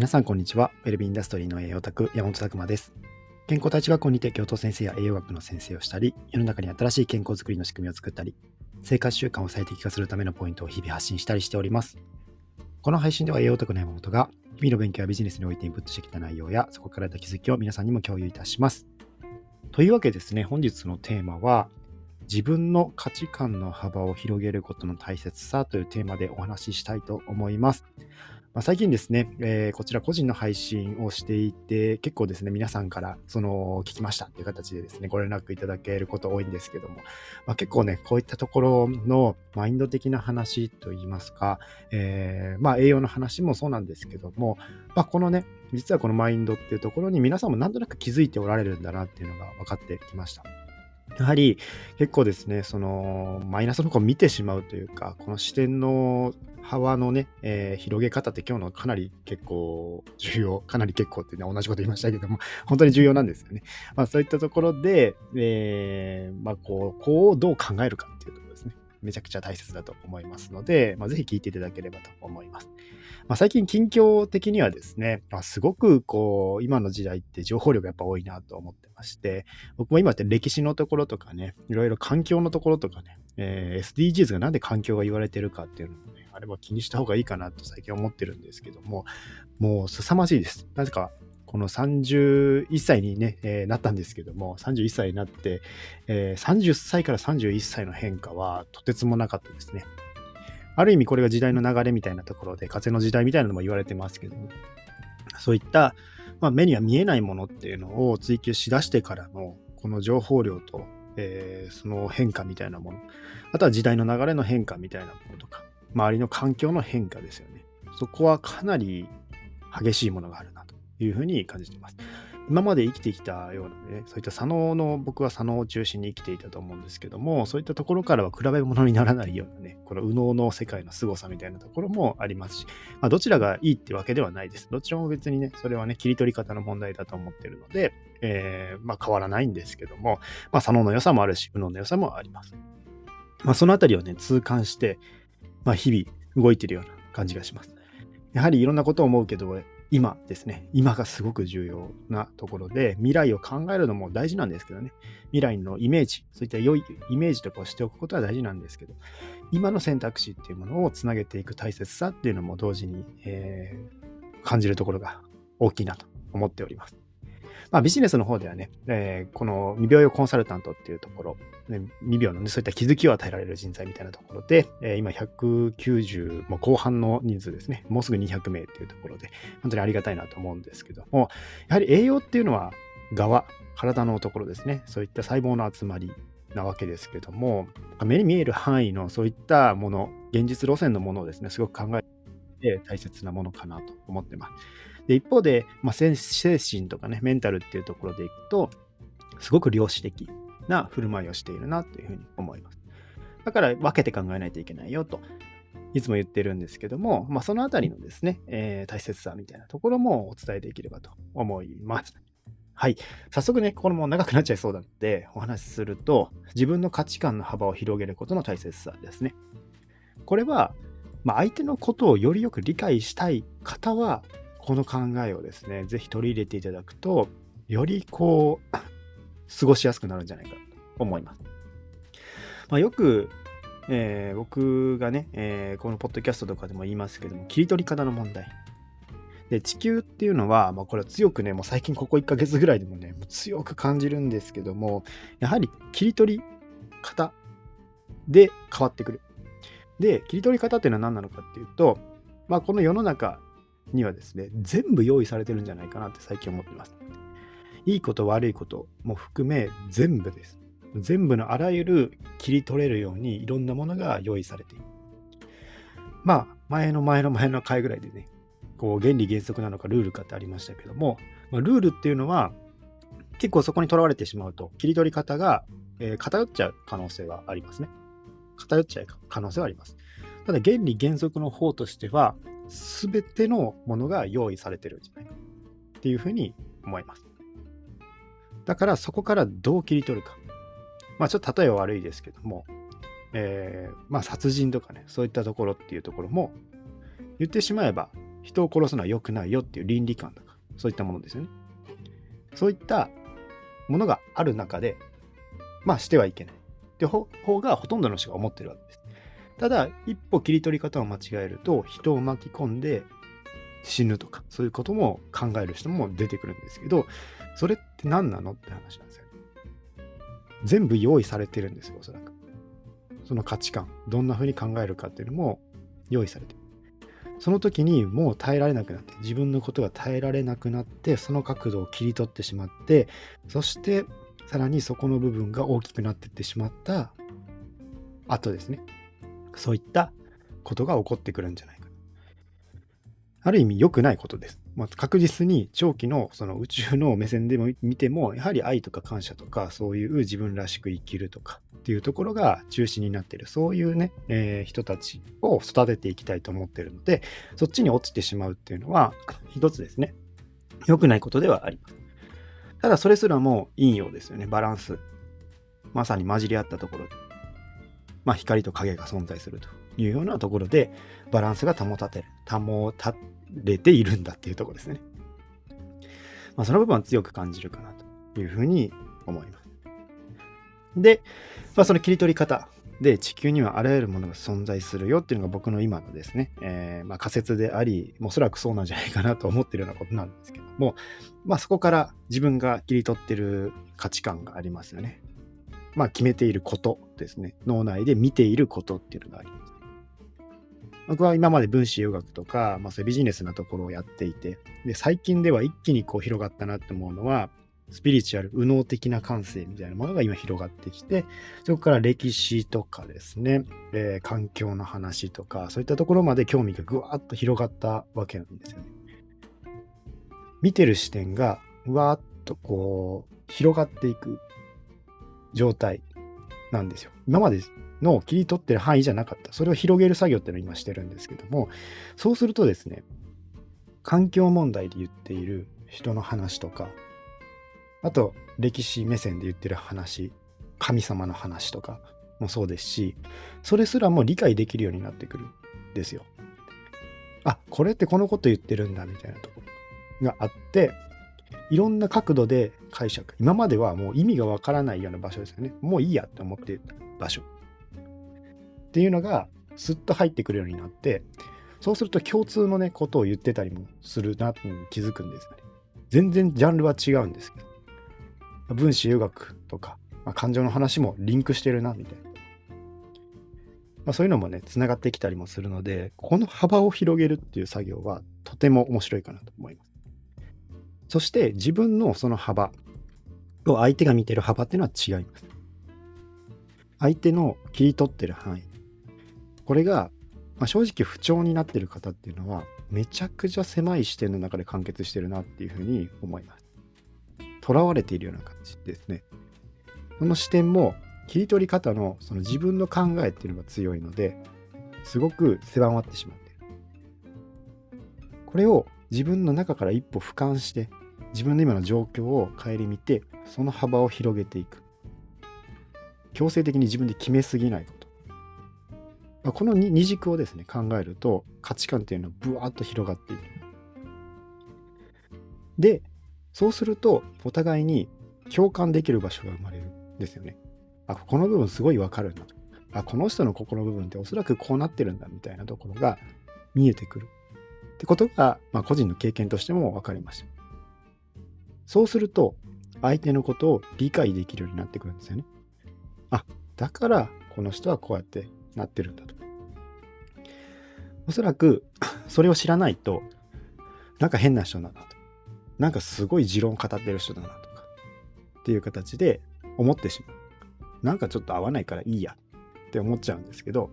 皆さんこんにちは。ウェルビーインダストリーの栄養卓山本拓馬です。健康体育学校にて教頭先生や栄養学の先生をしたり、世の中に新しい健康づくりの仕組みを作ったり、生活習慣を最適化するためのポイントを日々発信したりしております。この配信では栄養卓の山本が日々の勉強やビジネスにおいてインプットしてきた内容やそこから得た気づきを皆さんにも共有いたします。というわけですね、本日のテーマは自分の価値観の幅を広げることの大切さというテーマでお話ししたいと思います。まあ、最近ですね、えー、こちら個人の配信をしていて、結構ですね、皆さんからその聞きましたっていう形でですね、ご連絡いただけること多いんですけども、まあ、結構ね、こういったところのマインド的な話といいますか、えー、まあ栄養の話もそうなんですけども、まあ、このね、実はこのマインドっていうところに皆さんもなんとなく気づいておられるんだなっていうのが分かってきました。やはり結構ですね、そのマイナスの方を見てしまうというか、この視点の幅のね、えー、広げ方って今日のかなり結構重要、かなり結構ってね、同じこと言いましたけども、本当に重要なんですよね。まあそういったところで、えー、まあこう、こうどう考えるかっていうところですね。めちゃくちゃ大切だと思いますので、まあ、ぜひ聞いていただければと思います。まあ、最近近況的にはですね、まあ、すごくこう、今の時代って情報量がやっぱ多いなと思ってまして、僕も今って歴史のところとかね、いろいろ環境のところとかね、えー、SDGs がなんで環境が言われてるかっていうのをね、れば気にした方がいいかなと最近思ってるんですけども、もう凄まじいです。なぜかこの31歳に、ね、えー、なったんですけども、31歳になって、えー、30歳から31歳の変化はとてつもなかったですね。ある意味これが時代の流れみたいなところで、風の時代みたいなのも言われてますけども、そういった、まあ、目には見えないものっていうのを追求しだしてからの、この情報量と、えー、その変化みたいなもの、あとは時代の流れの変化みたいなものとか、周りの環境の変化ですよね。そこはかなり激しいものがあるなというふうに感じています。今まで生きてきたようなね、そういった左脳の、僕は左脳を中心に生きていたと思うんですけども、そういったところからは比べ物にならないようなね、この右脳の世界の凄さみたいなところもありますし、まあ、どちらがいいってわけではないです。どちらも別にね、それはね、切り取り方の問題だと思ってるので、えー、まあ変わらないんですけども、まあ左脳の良さもあるし、右脳の良さもあります。まあそのあたりをね、痛感して、まあ日々動いてるような感じがします。やはりいろんなことを思うけど、今ですね、今がすごく重要なところで、未来を考えるのも大事なんですけどね、未来のイメージ、そういった良いイメージとかをしておくことは大事なんですけど、今の選択肢っていうものをつなげていく大切さっていうのも同時に、えー、感じるところが大きいなと思っております。まあ、ビジネスの方ではね、えー、この未病用コンサルタントっていうところ、ね、未病のね、そういった気づきを与えられる人材みたいなところで、えー、今190、もう後半の人数ですね、もうすぐ200名っていうところで、本当にありがたいなと思うんですけども、やはり栄養っていうのは側、体のところですね、そういった細胞の集まりなわけですけども、目に見える範囲のそういったもの、現実路線のものをですね、すごく考えて大切なものかなと思ってます。で、一方で、まあ、精神とかね、メンタルっていうところでいくと、すごく量子的。な振る舞いをしているなというふうに思います。だから分けて考えないといけないよと、いつも言ってるんですけども、まあ、そのあたりのですね、えー、大切さみたいなところもお伝えできればと思います。はい。早速ね、これも長くなっちゃいそうなので、お話しすると、自分の価値観の幅を広げることの大切さですね。これは、まあ、相手のことをよりよく理解したい方は、この考えをですね、ぜひ取り入れていただくと、よりこう、過ごしやすくなるんじゃないかと思います。まあ、よく、えー、僕がね、えー、このポッドキャストとかでも言いますけども、切り取り方の問題。で、地球っていうのは、まあ、これは強くね、もう最近ここ1ヶ月ぐらいでもね、もう強く感じるんですけども、やはり切り取り方で変わってくる。で、切り取り方っていうのは何なのかっていうと、まあ、この世の中にはですね、全部用意されてるんじゃないかなって最近思ってます。いいこと悪いことも含め全部です。全部のあらゆる切り取れるようにいろんなものが用意されている。まあ、前の前の前の回ぐらいでね、こう原理原則なのかルールかってありましたけども、まあ、ルールっていうのは結構そこにとらわれてしまうと切り取り方が、えー、偏っちゃう可能性はありますね。偏っちゃう可能性はあります。ただ原理原則の方としては全てのものが用意されてるんじゃないかっていうふうに思います。だからそこからどう切り取るか。まあちょっと例え悪いですけども、えー、まあ殺人とかね、そういったところっていうところも、言ってしまえば人を殺すのは良くないよっていう倫理観とか、そういったものですよね。そういったものがある中で、まあしてはいけない。って方がほとんどの人が思ってるわけです。ただ、一歩切り取り方を間違えると、人を巻き込んで死ぬとか、そういうことも考える人も出てくるんですけど、それって何なのって話なんですよ。全部用意されてるんですよ、おそらく。その価値観、どんな風に考えるかっていうのも用意されてる。その時にもう耐えられなくなって、自分のことが耐えられなくなって、その角度を切り取ってしまって、そしてさらにそこの部分が大きくなっていってしまった後ですね。そういったことが起こってくるんじゃないか。ある意味良くないことです。まあ、確実に長期のその宇宙の目線でも見ても、やはり愛とか感謝とか、そういう自分らしく生きるとかっていうところが中心になっている、そういうね、えー、人たちを育てていきたいと思ってるので、そっちに落ちてしまうっていうのは、一つですね、良くないことではあります。ただ、それすらも陰陽ですよね、バランス。まさに混じり合ったところ。で、まあ、光と影が存在するというようなところで、バランスが保たてる、保たれているんだっていうとこですね。まあ、その部分は強く感じるかなというふうに思います。で、まあ、その切り取り方で地球にはあらゆるものが存在するよっていうのが僕の今のですね、えー、まあ仮説であり、おそらくそうなんじゃないかなと思ってるようなことなんですけども、まあそこから自分が切り取ってる価値観がありますよね。まあ決めていることですね。脳内で見ていることっていうのがあります。僕は今まで分子栄学とか、まあ、そういうビジネスなところをやっていて、で最近では一気にこう広がったなって思うのは、スピリチュアル、右脳的な感性みたいなものが今広がってきて、そこから歴史とかですね、えー、環境の話とか、そういったところまで興味がぐわっと広がったわけなんですよね。見てる視点がうわっとこう広がっていく状態なんですよ。今までのを切り取ってる範囲じゃなかった。それを広げる作業っていうのを今してるんですけども、そうするとですね、環境問題で言っている人の話とか、あと歴史目線で言ってる話、神様の話とかもそうですし、それすらも理解できるようになってくるんですよ。あ、これってこのこと言ってるんだみたいなところがあって、いろんな角度で解釈。今まではもう意味がわからないような場所ですよね。もういいやって思ってた場所。っていうのがスッと入ってくるようになってそうすると共通のねことを言ってたりもするなって気づくんですよね。全然ジャンルは違うんですけど分子留学とか、まあ、感情の話もリンクしてるなみたいな。まあ、そういうのもね、つながってきたりもするので、この幅を広げるっていう作業はとても面白いかなと思います。そして自分のその幅と相手が見てる幅っていうのは違います。相手の切り取ってる範囲これが、まあ、正直不調になってる方っていうのはめちゃくちゃ狭い視点の中で完結してるなっていうふうに思います。囚われているような感じですね。その視点も切り取り方のその自分の考えっていうのが強いのですごく狭まってしまっている。これを自分の中から一歩俯瞰して自分の今の状況を顧みてその幅を広げていく。強制的に自分で決めすぎないこ。まあ、この二軸をですね、考えると価値観っていうのはブワーッと広がっていく。で、そうするとお互いに共感できる場所が生まれるんですよね。あ、この部分すごいわかるなと。あ、この人の心部分っておそらくこうなってるんだみたいなところが見えてくる。ってことが、まあ、個人の経験としても分かりました。そうすると、相手のことを理解できるようになってくるんですよね。あ、だからこの人はこうやってなってるんだと。おそらく それを知らないとなんか変な人だなと。なんかすごい持論語ってる人だなとかっていう形で思ってしまう。なんかちょっと合わないからいいやって思っちゃうんですけど、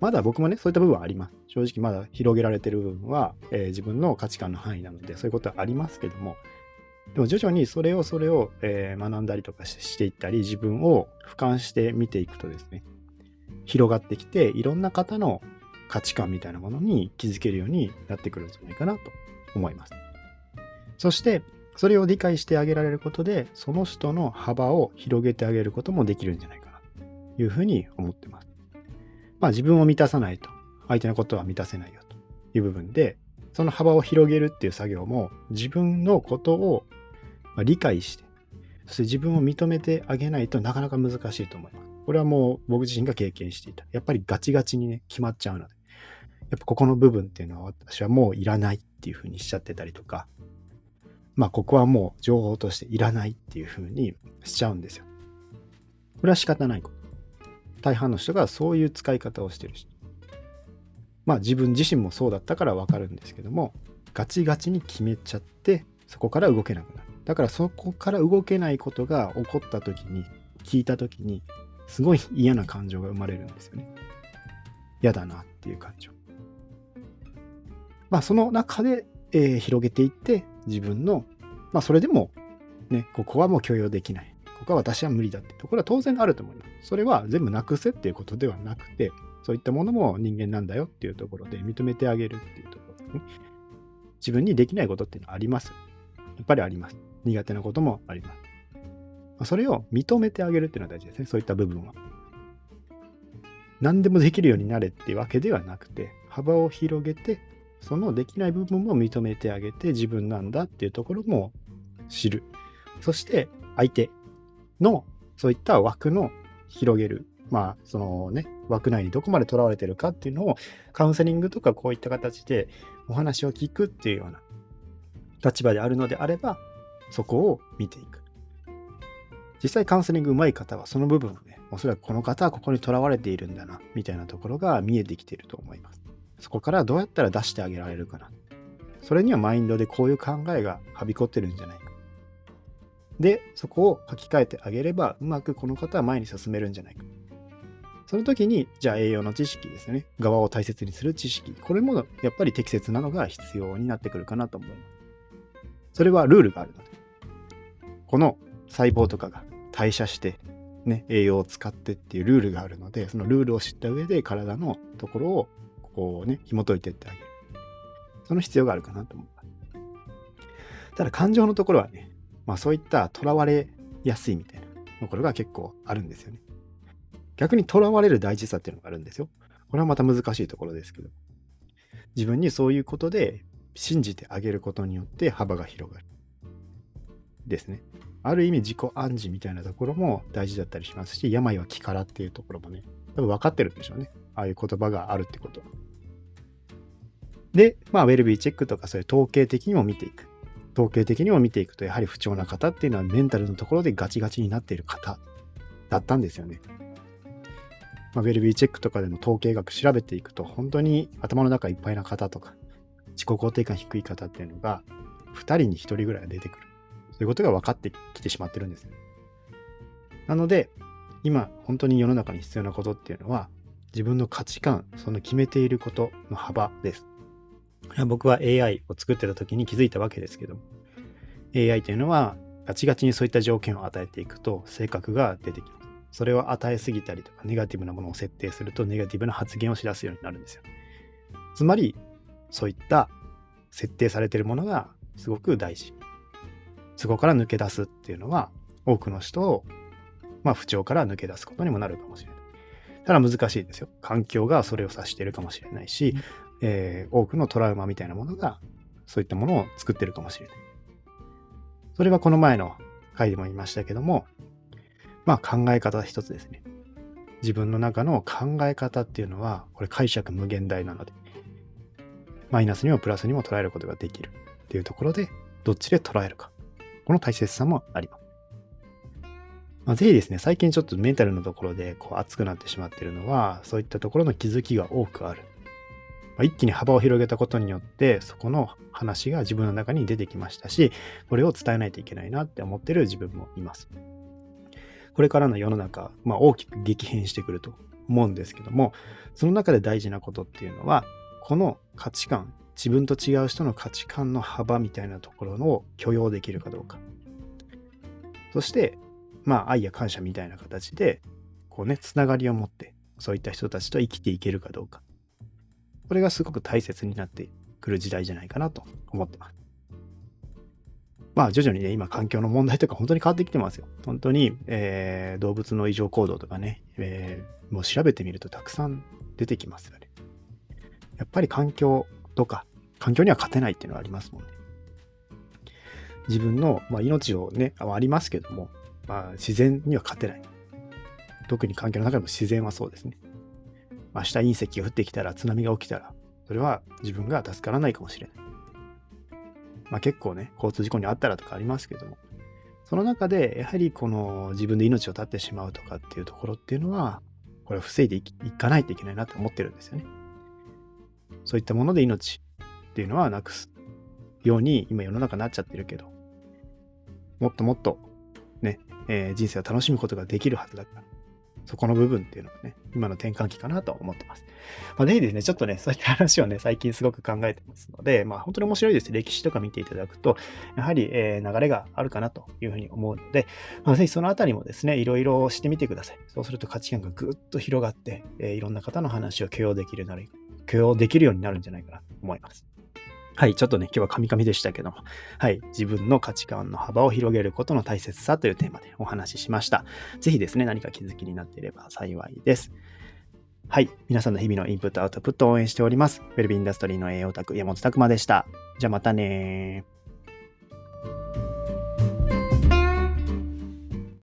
まだ僕もね、そういった部分はあります。正直まだ広げられてる部分は、えー、自分の価値観の範囲なので、そういうことはありますけども、でも徐々にそれをそれを、えー、学んだりとかしていったり、自分を俯瞰して見ていくとですね、広がってきて、いろんな方の価値観みたいなものに気づけるようになってくるんじゃないかなと思います。そして、それを理解してあげられることで、その人の幅を広げてあげることもできるんじゃないかなというふうに思ってます。まあ自分を満たさないと相手のことは満たせないよという部分で、その幅を広げるっていう作業も自分のことを理解して、そして自分を認めてあげないとなかなか難しいと思います。これはもう僕自身が経験していた。やっぱりガチガチにね、決まっちゃうので。やっぱここの部分っていうのは私はもういらないっていうふうにしちゃってたりとか、まあここはもう情報としていらないっていうふうにしちゃうんですよ。これは仕方ないこと。大半の人がそういう使い方をしてるし。まあ自分自身もそうだったからわかるんですけども、ガチガチに決めちゃって、そこから動けなくなる。だからそこから動けないことが起こった時に、聞いた時に、すごい嫌な感情が生まれるんですよね。嫌だなっていう感情。まあその中で、えー、広げていって自分の、まあそれでもね、ここはもう許容できない。ここは私は無理だってところは当然あると思います。それは全部なくせっていうことではなくて、そういったものも人間なんだよっていうところで認めてあげるっていうところですね。自分にできないことっていうのはあります。やっぱりあります。苦手なこともあります。それを認めてあげるっていうのは大事ですね。そういった部分は。何でもできるようになれっていうわけではなくて、幅を広げて、そのできない部分も認めてあげて、自分なんだっていうところも知る。そして相手のそういった枠の広げる。まあ、そのね、枠内にどこまでとらわれてるかっていうのをカウンセリングとかこういった形でお話を聞くっていうような立場であるのであれば、そこを見ていく。実際カウンセリング上手い方はその部分をね、おそらくこの方はここにとらわれているんだな、みたいなところが見えてきていると思います。そこからどうやったら出してあげられるかな。それにはマインドでこういう考えがはびこってるんじゃないか。で、そこを書き換えてあげれば、うまくこの方は前に進めるんじゃないか。その時に、じゃあ栄養の知識ですね。側を大切にする知識。これもやっぱり適切なのが必要になってくるかなと思います。それはルールがあるので。この細胞とかが代謝して、ね、栄養を使ってっていうルールがあるので、そのルールを知った上で体のところをこうね、紐解いてってあげる。その必要があるかなと思う。ただ感情のところはね、まあそういった囚われやすいみたいなところが結構あるんですよね。逆に囚われる大事さっていうのがあるんですよ。これはまた難しいところですけど。自分にそういうことで信じてあげることによって幅が広がる。ですね。ある意味自己暗示みたいなところも大事だったりしますし、病は気からっていうところもね、多分分かってるんでしょうね。ああいう言葉があるってこと。で、まあ、ウェルビーチェックとかそういう統計的にも見ていく。統計的にも見ていくと、やはり不調な方っていうのはメンタルのところでガチガチになっている方だったんですよね。まあ、ウェルビーチェックとかでの統計学調べていくと、本当に頭の中いっぱいな方とか、自己肯定感低い方っていうのが、2人に1人ぐらい出てくる。そういうことが分かってきてしまってるんですよ。なので、今、本当に世の中に必要なことっていうのは、自分の価値観、その決めていることの幅です。僕は AI を作ってた時に気づいたわけですけど AI というのはガチガチにそういった条件を与えていくと性格が出てきます。それを与えすぎたりとかネガティブなものを設定するとネガティブな発言をしだすようになるんですよ。つまりそういった設定されているものがすごく大事。そこから抜け出すっていうのは多くの人を、まあ、不調から抜け出すことにもなるかもしれない。ただ難しいですよ。環境がそれを指しているかもしれないし、えー、多くのトラウマみたいなものが、そういったものを作ってるかもしれない。それはこの前の回でも言いましたけども、まあ考え方一つですね。自分の中の考え方っていうのは、これ解釈無限大なので、マイナスにもプラスにも捉えることができるっていうところで、どっちで捉えるか。この大切さもあります。まあ、ぜひですね、最近ちょっとメンタルのところでこう熱くなってしまってるのは、そういったところの気づきが多くある。まあ、一気に幅を広げたことによって、そこの話が自分の中に出てきましたし、これを伝えないといけないなって思ってる自分もいます。これからの世の中、まあ、大きく激変してくると思うんですけども、その中で大事なことっていうのは、この価値観、自分と違う人の価値観の幅みたいなところを許容できるかどうか。そして、まあ、愛や感謝みたいな形で、こうね、つながりを持って、そういった人たちと生きていけるかどうか。これがすごく大切になってくる時代じゃないかなと思ってます。まあ徐々にね、今環境の問題とか本当に変わってきてますよ。本当に、えー、動物の異常行動とかね、えー、もう調べてみるとたくさん出てきますよね。やっぱり環境とか環境には勝てないっていうのはありますもんね。自分の、まあ、命をね、ありますけども、まあ、自然には勝てない。特に環境の中でも自然はそうですね。明日隕石が降ってきたら、津波が起きたら、それは自分が助からないかもしれない。まあ結構ね、交通事故にあったらとかありますけども、その中で、やはりこの自分で命を絶ってしまうとかっていうところっていうのは、これを防いでいかないといけないなと思ってるんですよね。そういったもので命っていうのはなくすように今世の中になっちゃってるけど、もっともっとね、えー、人生を楽しむことができるはずだから、そこの部分っていうのがね、今の転換期かなと思ってます。まあ、ぜひですね、ちょっとね、そういった話をね、最近すごく考えてますので、まあ、本当に面白いです。歴史とか見ていただくと、やはり、えー、流れがあるかなというふうに思うので、まあ、ぜひそのあたりもですね、いろいろしてみてください。そうすると価値観がぐっと広がって、えー、いろんな方の話を許容できるなる、許容できるようになるんじゃないかなと思います。はい、ちょっとね、今日はカミカミでしたけども、はい、自分の価値観の幅を広げることの大切さというテーマでお話ししました。ぜひですね、何か気づきになっていれば幸いです。はい、皆さんの日々のインプット、アウトプットを応援しております。ウェルビーインダストリーの栄養卓、山本拓馬でした。じゃあまたね